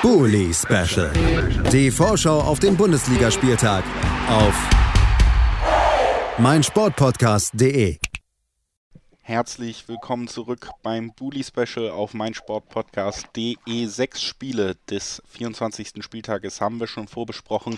Bully Special. Die Vorschau auf den Bundesligaspieltag auf meinsportpodcast.de. Herzlich willkommen zurück beim Bully Special auf meinsportpodcast.de. Sechs Spiele des 24. Spieltages haben wir schon vorbesprochen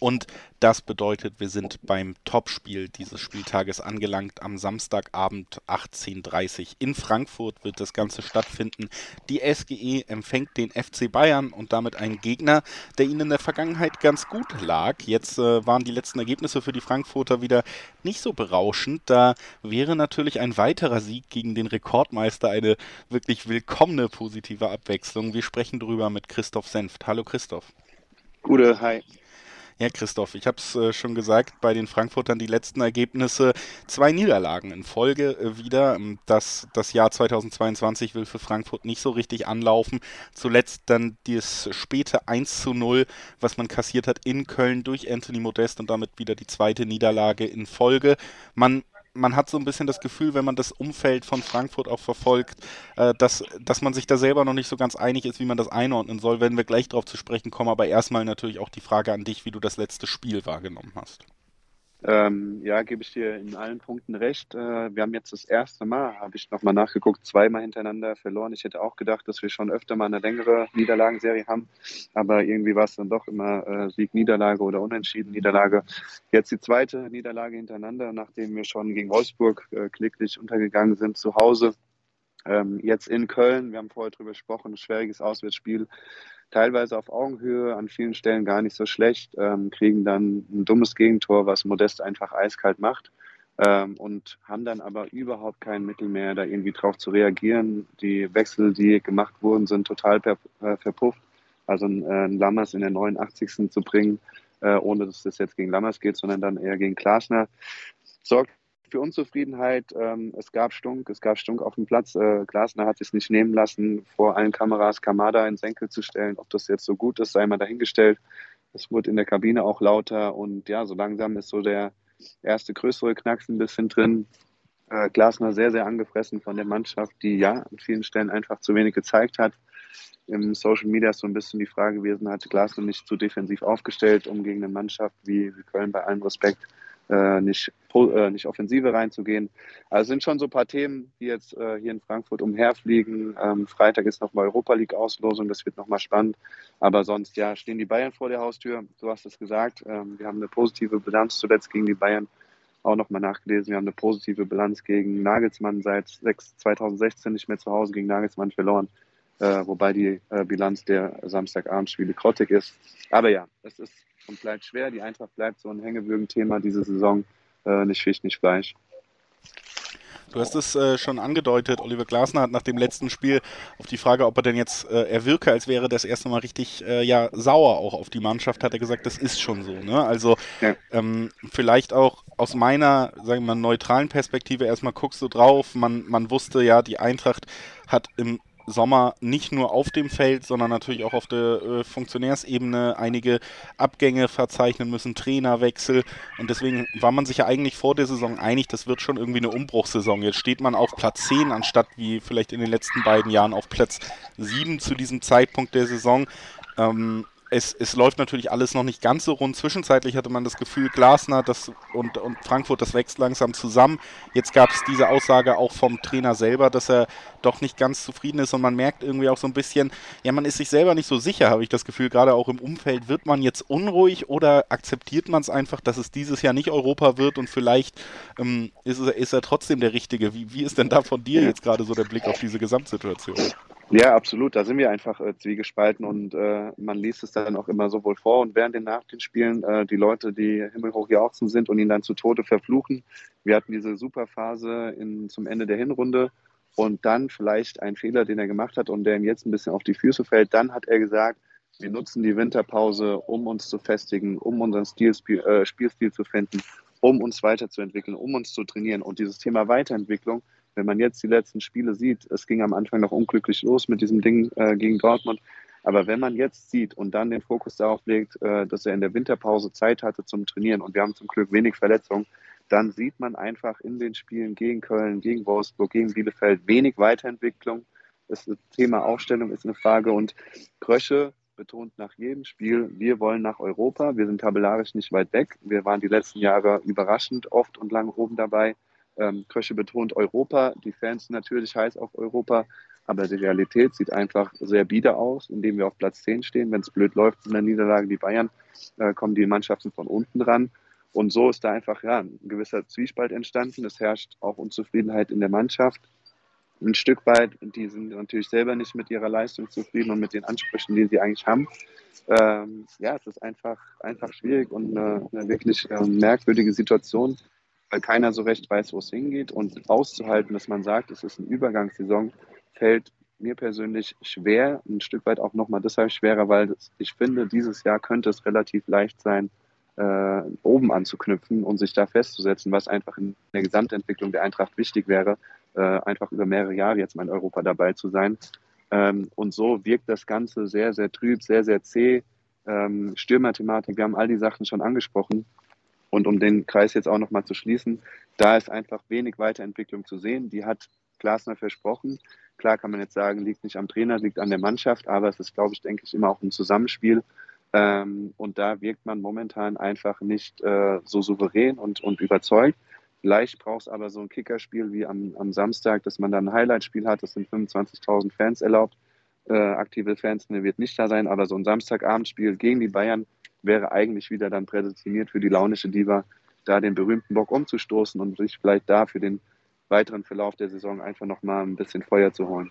und das bedeutet, wir sind beim Topspiel dieses Spieltages angelangt. Am Samstagabend 18.30 Uhr in Frankfurt wird das Ganze stattfinden. Die SGE empfängt den FC Bayern und damit einen Gegner, der ihnen in der Vergangenheit ganz gut lag. Jetzt äh, waren die letzten Ergebnisse für die Frankfurter wieder nicht so berauschend. Da wäre natürlich ein weiterer Sieg gegen den Rekordmeister eine wirklich willkommene positive Abwechslung. Wir sprechen darüber mit Christoph Senft. Hallo Christoph. Gute, hi. Ja, Christoph, ich habe es äh, schon gesagt, bei den Frankfurtern die letzten Ergebnisse, zwei Niederlagen in Folge äh, wieder. Ähm, das, das Jahr 2022 will für Frankfurt nicht so richtig anlaufen. Zuletzt dann das späte 1 zu 0, was man kassiert hat in Köln durch Anthony Modest und damit wieder die zweite Niederlage in Folge. Man man hat so ein bisschen das Gefühl, wenn man das Umfeld von Frankfurt auch verfolgt, äh, dass, dass man sich da selber noch nicht so ganz einig ist, wie man das einordnen soll, wenn wir gleich darauf zu sprechen kommen. Aber erstmal natürlich auch die Frage an dich, wie du das letzte Spiel wahrgenommen hast. Ähm, ja, gebe ich dir in allen Punkten recht. Äh, wir haben jetzt das erste Mal, habe ich nochmal nachgeguckt, zweimal hintereinander verloren. Ich hätte auch gedacht, dass wir schon öfter mal eine längere Niederlagenserie haben, aber irgendwie war es dann doch immer äh, Sieg, Niederlage oder Unentschieden, Niederlage. Jetzt die zweite Niederlage hintereinander, nachdem wir schon gegen Wolfsburg äh, kläglich untergegangen sind zu Hause. Ähm, jetzt in Köln, wir haben vorher drüber gesprochen, ein schwieriges Auswärtsspiel teilweise auf Augenhöhe, an vielen Stellen gar nicht so schlecht, ähm, kriegen dann ein dummes Gegentor, was Modest einfach eiskalt macht ähm, und haben dann aber überhaupt kein Mittel mehr, da irgendwie drauf zu reagieren. Die Wechsel, die gemacht wurden, sind total per, äh, verpufft. Also ein, äh, ein Lammers in der 89. zu bringen, äh, ohne dass das jetzt gegen Lammers geht, sondern dann eher gegen Klasner, sorgt für Unzufriedenheit. Ähm, es gab Stunk, es gab Stunk auf dem Platz. Äh, Glasner hat es nicht nehmen lassen, vor allen Kameras Kamada ins Senkel zu stellen. Ob das jetzt so gut ist, sei mal dahingestellt. Es wurde in der Kabine auch lauter und ja, so langsam ist so der erste größere Knacks ein bisschen drin. Äh, Glasner sehr, sehr angefressen von der Mannschaft, die ja an vielen Stellen einfach zu wenig gezeigt hat. Im Social Media ist so ein bisschen die Frage gewesen, hat Glasner nicht zu defensiv aufgestellt, um gegen eine Mannschaft wie Köln bei allem Respekt äh, nicht, äh, nicht Offensive reinzugehen. Also sind schon so ein paar Themen, die jetzt äh, hier in Frankfurt umherfliegen. Ähm, Freitag ist nochmal Europa League-Auslosung, das wird nochmal spannend. Aber sonst, ja, stehen die Bayern vor der Haustür. Du hast es gesagt. Ähm, wir haben eine positive Bilanz zuletzt gegen die Bayern. Auch nochmal nachgelesen. Wir haben eine positive Bilanz gegen Nagelsmann seit 6, 2016 nicht mehr zu Hause gegen Nagelsmann verloren. Äh, wobei die äh, Bilanz der Samstagabendspiele grottig ist. Aber ja, es ist und bleibt schwer. Die Eintracht bleibt so ein Hängewürgen-Thema diese Saison. Äh, nicht Fisch, nicht Fleisch. Du hast es äh, schon angedeutet, Oliver Glasner hat nach dem letzten Spiel auf die Frage, ob er denn jetzt, äh, er wirke, als wäre das erste Mal richtig äh, ja, sauer auch auf die Mannschaft, hat er gesagt, das ist schon so. Ne? Also ja. ähm, vielleicht auch aus meiner, sagen wir mal, neutralen Perspektive erstmal guckst du drauf, man, man wusste ja, die Eintracht hat im Sommer nicht nur auf dem Feld, sondern natürlich auch auf der äh, Funktionärsebene einige Abgänge verzeichnen müssen, Trainerwechsel. Und deswegen war man sich ja eigentlich vor der Saison einig, das wird schon irgendwie eine Umbruchssaison. Jetzt steht man auf Platz 10, anstatt wie vielleicht in den letzten beiden Jahren auf Platz 7 zu diesem Zeitpunkt der Saison. Ähm, es, es läuft natürlich alles noch nicht ganz so rund. Zwischenzeitlich hatte man das Gefühl, Glasner das und, und Frankfurt, das wächst langsam zusammen. Jetzt gab es diese Aussage auch vom Trainer selber, dass er doch nicht ganz zufrieden ist und man merkt irgendwie auch so ein bisschen, ja, man ist sich selber nicht so sicher, habe ich das Gefühl, gerade auch im Umfeld. Wird man jetzt unruhig oder akzeptiert man es einfach, dass es dieses Jahr nicht Europa wird und vielleicht ähm, ist, er, ist er trotzdem der Richtige? Wie, wie ist denn da von dir jetzt gerade so der Blick auf diese Gesamtsituation? Ja, absolut. Da sind wir einfach äh, zwiegespalten und äh, man liest es dann auch immer sowohl vor und während den nach den Spielen äh, die Leute, die himmelhoch jauchzen sind und ihn dann zu Tode verfluchen. Wir hatten diese super Phase in, zum Ende der Hinrunde und dann vielleicht ein Fehler, den er gemacht hat und der ihm jetzt ein bisschen auf die Füße fällt. Dann hat er gesagt, wir nutzen die Winterpause, um uns zu festigen, um unseren Stilspiel, äh, Spielstil zu finden, um uns weiterzuentwickeln, um uns zu trainieren. Und dieses Thema Weiterentwicklung, wenn man jetzt die letzten Spiele sieht, es ging am Anfang noch unglücklich los mit diesem Ding äh, gegen Dortmund. Aber wenn man jetzt sieht und dann den Fokus darauf legt, äh, dass er in der Winterpause Zeit hatte zum Trainieren und wir haben zum Glück wenig Verletzungen, dann sieht man einfach in den Spielen gegen Köln, gegen Wolfsburg, gegen Bielefeld wenig Weiterentwicklung. Das Thema Aufstellung ist eine Frage und Krösche betont nach jedem Spiel, wir wollen nach Europa. Wir sind tabellarisch nicht weit weg. Wir waren die letzten Jahre überraschend oft und lang oben dabei. Ähm, Krösche betont Europa. Die Fans natürlich heiß auf Europa. Aber die Realität sieht einfach sehr bieder aus, indem wir auf Platz 10 stehen. Wenn es blöd läuft in der Niederlage, die Bayern, äh, kommen die Mannschaften von unten ran. Und so ist da einfach ja, ein gewisser Zwiespalt entstanden. Es herrscht auch Unzufriedenheit in der Mannschaft. Ein Stück weit, die sind natürlich selber nicht mit ihrer Leistung zufrieden und mit den Ansprüchen, die sie eigentlich haben. Ähm, ja, es ist einfach, einfach schwierig und eine, eine wirklich äh, merkwürdige Situation, weil keiner so recht weiß, wo es hingeht. Und auszuhalten, dass man sagt, es ist eine Übergangssaison, fällt mir persönlich schwer, ein Stück weit auch nochmal deshalb schwerer, weil ich finde, dieses Jahr könnte es relativ leicht sein, äh, oben anzuknüpfen und sich da festzusetzen, was einfach in der Gesamtentwicklung der Eintracht wichtig wäre, äh, einfach über mehrere Jahre jetzt mal in Europa dabei zu sein. Ähm, und so wirkt das Ganze sehr, sehr trüb, sehr, sehr zäh. Ähm, Stürmerthematik, wir haben all die Sachen schon angesprochen. Und um den Kreis jetzt auch nochmal zu schließen, da ist einfach wenig Weiterentwicklung zu sehen. Die hat Glasner versprochen. Klar kann man jetzt sagen, liegt nicht am Trainer, liegt an der Mannschaft, aber es ist, glaube ich, denke ich, immer auch ein Zusammenspiel. Ähm, und da wirkt man momentan einfach nicht äh, so souverän und, und überzeugt. Vielleicht braucht es aber so ein Kickerspiel wie am, am Samstag, dass man dann ein Highlightspiel hat. Das sind 25.000 Fans erlaubt. Äh, aktive Fans ne, wird nicht da sein, aber so ein Samstagabendspiel gegen die Bayern wäre eigentlich wieder dann prädestiniert für die launische Diva, da den berühmten Bock umzustoßen und sich vielleicht da für den weiteren Verlauf der Saison einfach nochmal ein bisschen Feuer zu holen.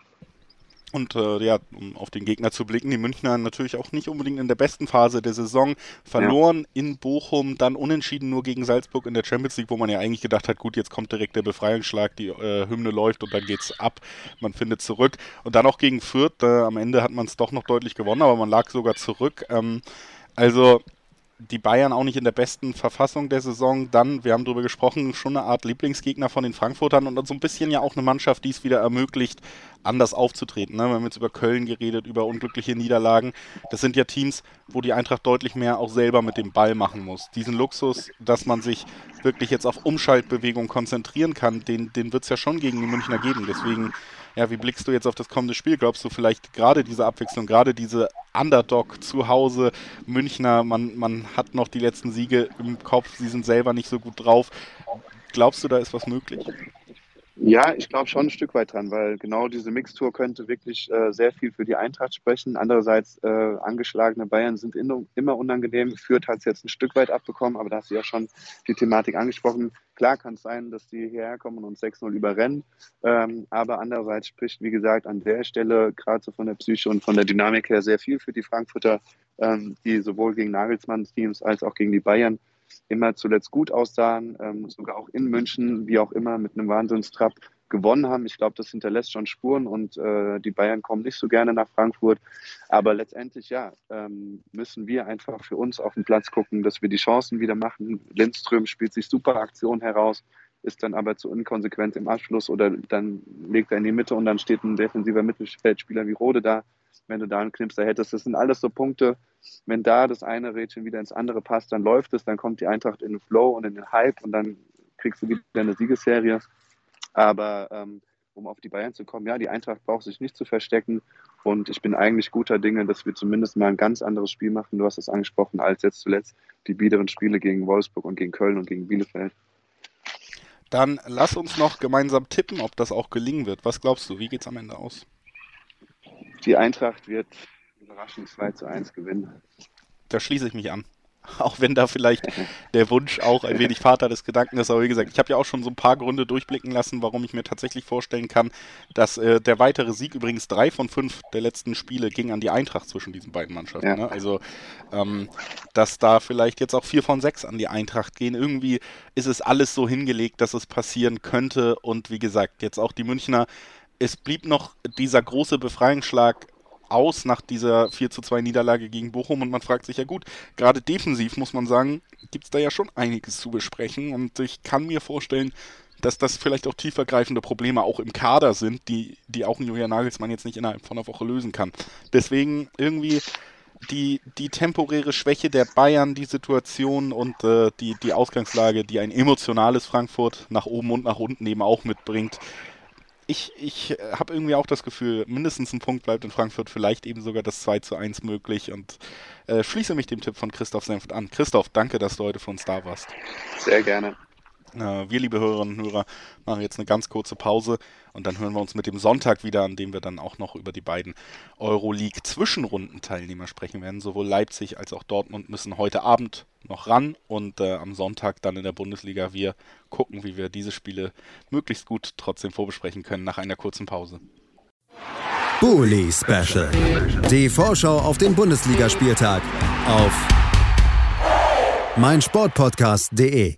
Und äh, ja, um auf den Gegner zu blicken, die Münchner natürlich auch nicht unbedingt in der besten Phase der Saison. Verloren ja. in Bochum, dann unentschieden nur gegen Salzburg in der Champions League, wo man ja eigentlich gedacht hat, gut, jetzt kommt direkt der Befreiungsschlag, die äh, Hymne läuft und dann geht's ab. Man findet zurück. Und dann auch gegen Fürth, äh, am Ende hat man es doch noch deutlich gewonnen, aber man lag sogar zurück. Ähm, also die Bayern auch nicht in der besten Verfassung der Saison. Dann, wir haben darüber gesprochen, schon eine Art Lieblingsgegner von den Frankfurtern und so ein bisschen ja auch eine Mannschaft, die es wieder ermöglicht, anders aufzutreten. Ne? Wir haben jetzt über Köln geredet, über unglückliche Niederlagen. Das sind ja Teams, wo die Eintracht deutlich mehr auch selber mit dem Ball machen muss. Diesen Luxus, dass man sich wirklich jetzt auf Umschaltbewegung konzentrieren kann, den, den wird es ja schon gegen die Münchner geben. Deswegen ja, wie blickst du jetzt auf das kommende Spiel? Glaubst du vielleicht gerade diese Abwechslung, gerade diese Underdog zu Hause, Münchner, man, man hat noch die letzten Siege im Kopf, sie sind selber nicht so gut drauf. Glaubst du, da ist was möglich? Ja, ich glaube schon ein Stück weit dran, weil genau diese Mixtur könnte wirklich äh, sehr viel für die Eintracht sprechen. Andererseits, äh, angeschlagene Bayern sind in, immer unangenehm. Fürth hat es jetzt ein Stück weit abbekommen, aber da hast du ja schon die Thematik angesprochen. Klar kann es sein, dass die hierher kommen und uns 6-0 überrennen. Ähm, aber andererseits spricht, wie gesagt, an der Stelle gerade so von der Psyche und von der Dynamik her sehr viel für die Frankfurter, ähm, die sowohl gegen Nagelsmanns Teams als auch gegen die Bayern immer zuletzt gut aussahen, ähm, sogar auch in München, wie auch immer, mit einem Wahnsinnstrap gewonnen haben. Ich glaube, das hinterlässt schon Spuren und äh, die Bayern kommen nicht so gerne nach Frankfurt. Aber letztendlich, ja, ähm, müssen wir einfach für uns auf den Platz gucken, dass wir die Chancen wieder machen. Lindström spielt sich super Aktion heraus, ist dann aber zu inkonsequent im Abschluss oder dann legt er in die Mitte und dann steht ein defensiver Mittelfeldspieler wie Rode da wenn du da einen Knipser hättest. Das sind alles so Punkte, wenn da das eine Rädchen wieder ins andere passt, dann läuft es, dann kommt die Eintracht in den Flow und in den Hype und dann kriegst du wieder eine Siegesserie. Aber ähm, um auf die Bayern zu kommen, ja, die Eintracht braucht sich nicht zu verstecken und ich bin eigentlich guter Dinge, dass wir zumindest mal ein ganz anderes Spiel machen, du hast es angesprochen, als jetzt zuletzt die biederen Spiele gegen Wolfsburg und gegen Köln und gegen Bielefeld. Dann lass uns noch gemeinsam tippen, ob das auch gelingen wird. Was glaubst du, wie geht es am Ende aus? Die Eintracht wird überraschend 2 zu 1 gewinnen. Da schließe ich mich an. Auch wenn da vielleicht der Wunsch auch ein wenig Vater des Gedanken ist. Aber wie gesagt, ich habe ja auch schon so ein paar Gründe durchblicken lassen, warum ich mir tatsächlich vorstellen kann, dass äh, der weitere Sieg, übrigens drei von fünf der letzten Spiele, ging an die Eintracht zwischen diesen beiden Mannschaften. Ja. Ne? Also, ähm, dass da vielleicht jetzt auch vier von sechs an die Eintracht gehen. Irgendwie ist es alles so hingelegt, dass es passieren könnte. Und wie gesagt, jetzt auch die Münchner es blieb noch dieser große Befreiungsschlag aus nach dieser 4 zu 2 Niederlage gegen Bochum und man fragt sich ja gut, gerade defensiv muss man sagen, gibt es da ja schon einiges zu besprechen und ich kann mir vorstellen, dass das vielleicht auch tiefergreifende Probleme auch im Kader sind, die, die auch ein Julian Nagelsmann jetzt nicht innerhalb von einer Woche lösen kann. Deswegen irgendwie die, die temporäre Schwäche der Bayern, die Situation und äh, die, die Ausgangslage, die ein emotionales Frankfurt nach oben und nach unten eben auch mitbringt, ich, ich habe irgendwie auch das Gefühl, mindestens ein Punkt bleibt in Frankfurt, vielleicht eben sogar das 2 zu 1 möglich und äh, schließe mich dem Tipp von Christoph Senft an. Christoph, danke, dass du heute für uns da warst. Sehr gerne. Äh, wir, liebe Hörerinnen und Hörer, machen jetzt eine ganz kurze Pause und dann hören wir uns mit dem Sonntag wieder, an dem wir dann auch noch über die beiden Euroleague-Zwischenrundenteilnehmer sprechen werden. Sowohl Leipzig als auch Dortmund müssen heute Abend noch ran und äh, am Sonntag dann in der Bundesliga wir gucken, wie wir diese Spiele möglichst gut trotzdem vorbesprechen können nach einer kurzen Pause. Bully Special. Die Vorschau auf den Bundesligaspieltag auf meinsportpodcast.de.